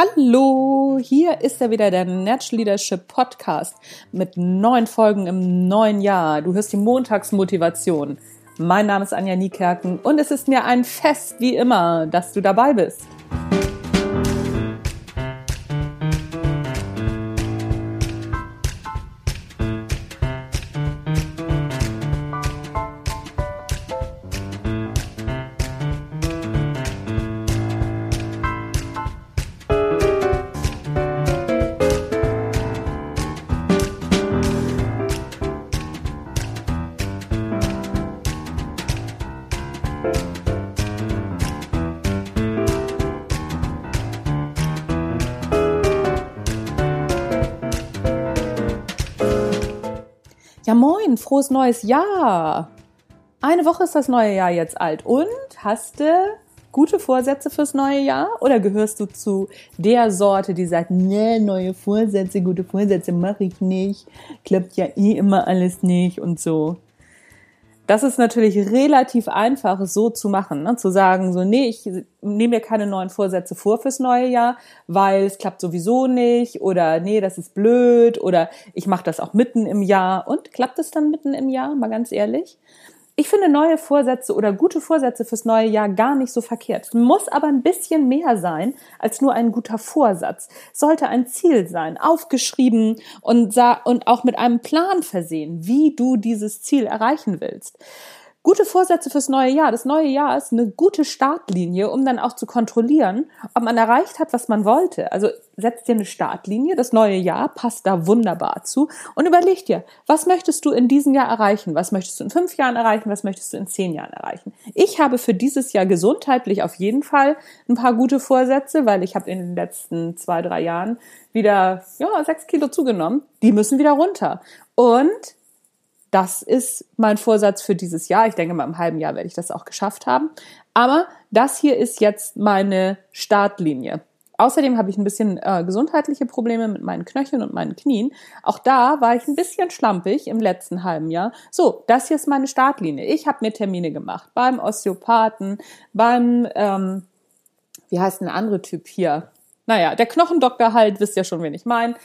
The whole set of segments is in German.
Hallo, hier ist er wieder, der Natural Leadership Podcast mit neun Folgen im neuen Jahr. Du hörst die Montagsmotivation. Mein Name ist Anja Niekerken und es ist mir ein Fest wie immer, dass du dabei bist. Ja, moin, frohes neues Jahr. Eine Woche ist das neue Jahr jetzt alt. Und hast du gute Vorsätze fürs neue Jahr? Oder gehörst du zu der Sorte, die sagt, ne, neue Vorsätze, gute Vorsätze mache ich nicht, klappt ja eh immer alles nicht und so. Das ist natürlich relativ einfach so zu machen, ne? zu sagen, so, nee, ich nehme mir keine neuen Vorsätze vor fürs neue Jahr, weil es klappt sowieso nicht oder nee, das ist blöd oder ich mache das auch mitten im Jahr. Und klappt es dann mitten im Jahr, mal ganz ehrlich? Ich finde neue Vorsätze oder gute Vorsätze fürs neue Jahr gar nicht so verkehrt. Muss aber ein bisschen mehr sein als nur ein guter Vorsatz. Sollte ein Ziel sein, aufgeschrieben und, und auch mit einem Plan versehen, wie du dieses Ziel erreichen willst. Gute Vorsätze fürs neue Jahr. Das neue Jahr ist eine gute Startlinie, um dann auch zu kontrollieren, ob man erreicht hat, was man wollte. Also setz dir eine Startlinie. Das neue Jahr passt da wunderbar zu und überleg dir, was möchtest du in diesem Jahr erreichen? Was möchtest du in fünf Jahren erreichen? Was möchtest du in zehn Jahren erreichen? Ich habe für dieses Jahr gesundheitlich auf jeden Fall ein paar gute Vorsätze, weil ich habe in den letzten zwei, drei Jahren wieder ja, sechs Kilo zugenommen. Die müssen wieder runter. Und das ist mein Vorsatz für dieses Jahr. Ich denke mal, im halben Jahr werde ich das auch geschafft haben. Aber das hier ist jetzt meine Startlinie. Außerdem habe ich ein bisschen äh, gesundheitliche Probleme mit meinen Knöcheln und meinen Knien. Auch da war ich ein bisschen schlampig im letzten halben Jahr. So, das hier ist meine Startlinie. Ich habe mir Termine gemacht beim Osteopathen, beim, ähm, wie heißt denn der andere Typ hier? Naja, der Knochendoktor halt, wisst ja schon, wen ich meine.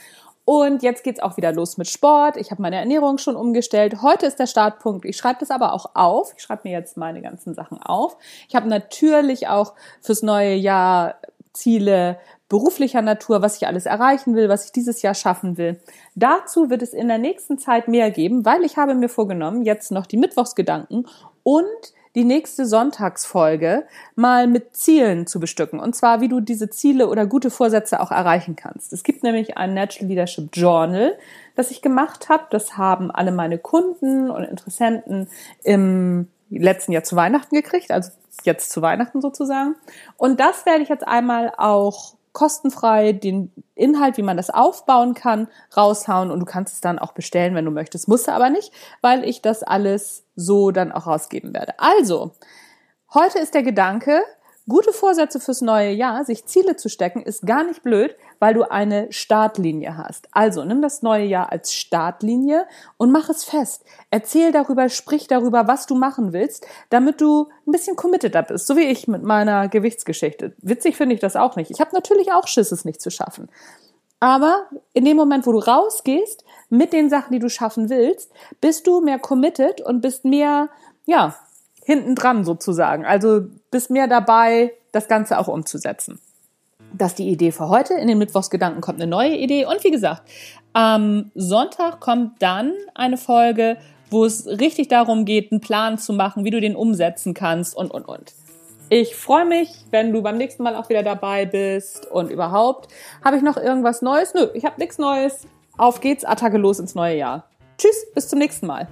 Und jetzt geht's auch wieder los mit Sport. Ich habe meine Ernährung schon umgestellt. Heute ist der Startpunkt. Ich schreibe das aber auch auf. Ich schreibe mir jetzt meine ganzen Sachen auf. Ich habe natürlich auch fürs neue Jahr Ziele beruflicher Natur, was ich alles erreichen will, was ich dieses Jahr schaffen will. Dazu wird es in der nächsten Zeit mehr geben, weil ich habe mir vorgenommen, jetzt noch die Mittwochsgedanken und die nächste Sonntagsfolge mal mit Zielen zu bestücken. Und zwar, wie du diese Ziele oder gute Vorsätze auch erreichen kannst. Es gibt nämlich ein Natural Leadership Journal, das ich gemacht habe. Das haben alle meine Kunden und Interessenten im letzten Jahr zu Weihnachten gekriegt, also jetzt zu Weihnachten sozusagen. Und das werde ich jetzt einmal auch kostenfrei den Inhalt, wie man das aufbauen kann, raushauen und du kannst es dann auch bestellen, wenn du möchtest. Musst du aber nicht, weil ich das alles so dann auch rausgeben werde. Also, heute ist der Gedanke, Gute Vorsätze fürs neue Jahr, sich Ziele zu stecken, ist gar nicht blöd, weil du eine Startlinie hast. Also nimm das neue Jahr als Startlinie und mach es fest. Erzähl darüber, sprich darüber, was du machen willst, damit du ein bisschen committed bist, so wie ich mit meiner Gewichtsgeschichte. Witzig finde ich das auch nicht. Ich habe natürlich auch Schiss, es nicht zu schaffen. Aber in dem Moment, wo du rausgehst mit den Sachen, die du schaffen willst, bist du mehr committed und bist mehr, ja, hinten dran sozusagen. Also bist mehr dabei, das Ganze auch umzusetzen. Das ist die Idee für heute. In den Mittwochsgedanken kommt eine neue Idee. Und wie gesagt, am Sonntag kommt dann eine Folge, wo es richtig darum geht, einen Plan zu machen, wie du den umsetzen kannst und, und, und. Ich freue mich, wenn du beim nächsten Mal auch wieder dabei bist und überhaupt. Habe ich noch irgendwas Neues? Nö, ich habe nichts Neues. Auf geht's, Attacke los ins neue Jahr. Tschüss, bis zum nächsten Mal.